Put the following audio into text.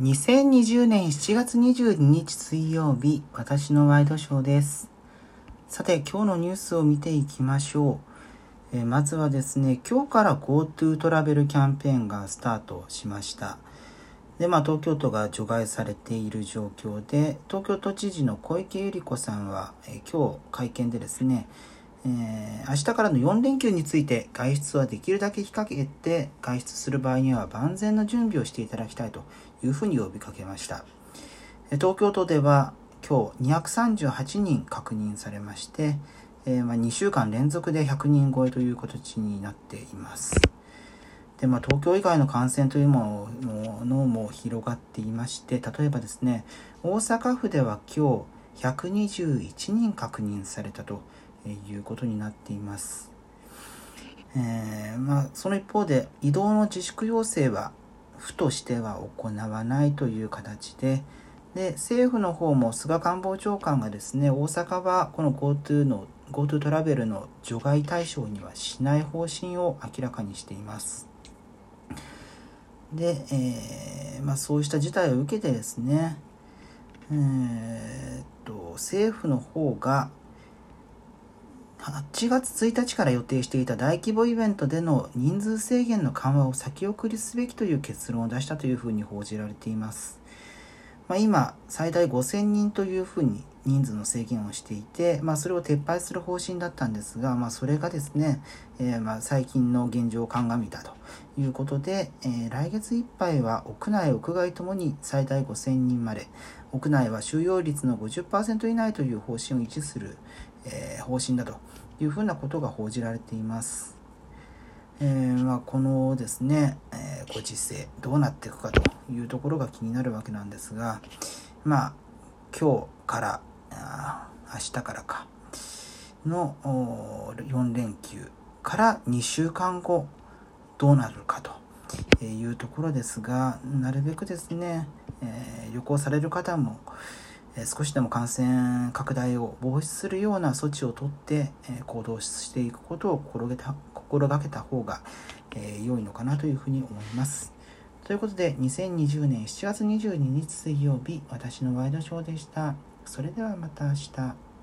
2020年7月22日水曜日、私のワイドショーです。さて、今日のニュースを見ていきましょう。えまずはですね、今日から GoTo トラベルキャンペーンがスタートしました。で、まあ、東京都が除外されている状況で、東京都知事の小池百合子さんは、え今日会見でですね、えー明日からの4連休について外出はできるだけ控えて外出する場合には万全の準備をしていただきたいというふうに呼びかけました。東京都では今日238人確認されまして、えーまあ、2週間連続で100人超えという形になっています。で、まあ、東京以外の感染というものも広がっていまして例えばですね大阪府では今日121人確認されたということになっています。えーまあ、その一方で移動の自粛要請は府としては行わないという形でで政府の方も菅官房長官がですね大阪はこの GoTo の GoTo トラベルの除外対象にはしない方針を明らかにしています。で、えーまあ、そうした事態を受けてですね、えーっと政府の方が8月1日から予定していた大規模イベントでの人数制限の緩和を先送りすべきという結論を出したというふうに報じられています。まあ、今、最大5000人というふうに人数の制限をしていて、まあ、それを撤廃する方針だったんですが、まあ、それがですね、えーまあ最近の現状を鑑みたということで、えー来月いっぱいは屋内、屋外ともに最大5000人まで、屋内は収容率の50%以内という方針を維持する、えー方針だというふうなことが報じられています。えーまあ、このですね、えーご時世どうなっていくかというところが気になるわけなんですがまあ今日からあ明日からかの4連休から2週間後どうなるかというところですがなるべくですね、えー旅行される方も少しでも感染拡大を防止するような措置をとって、行動していくことを心がけた心がけた方が、良いのかなというふうに思います。ということで2020年7月22日水曜日私のワイドショーでした。それではまた明日。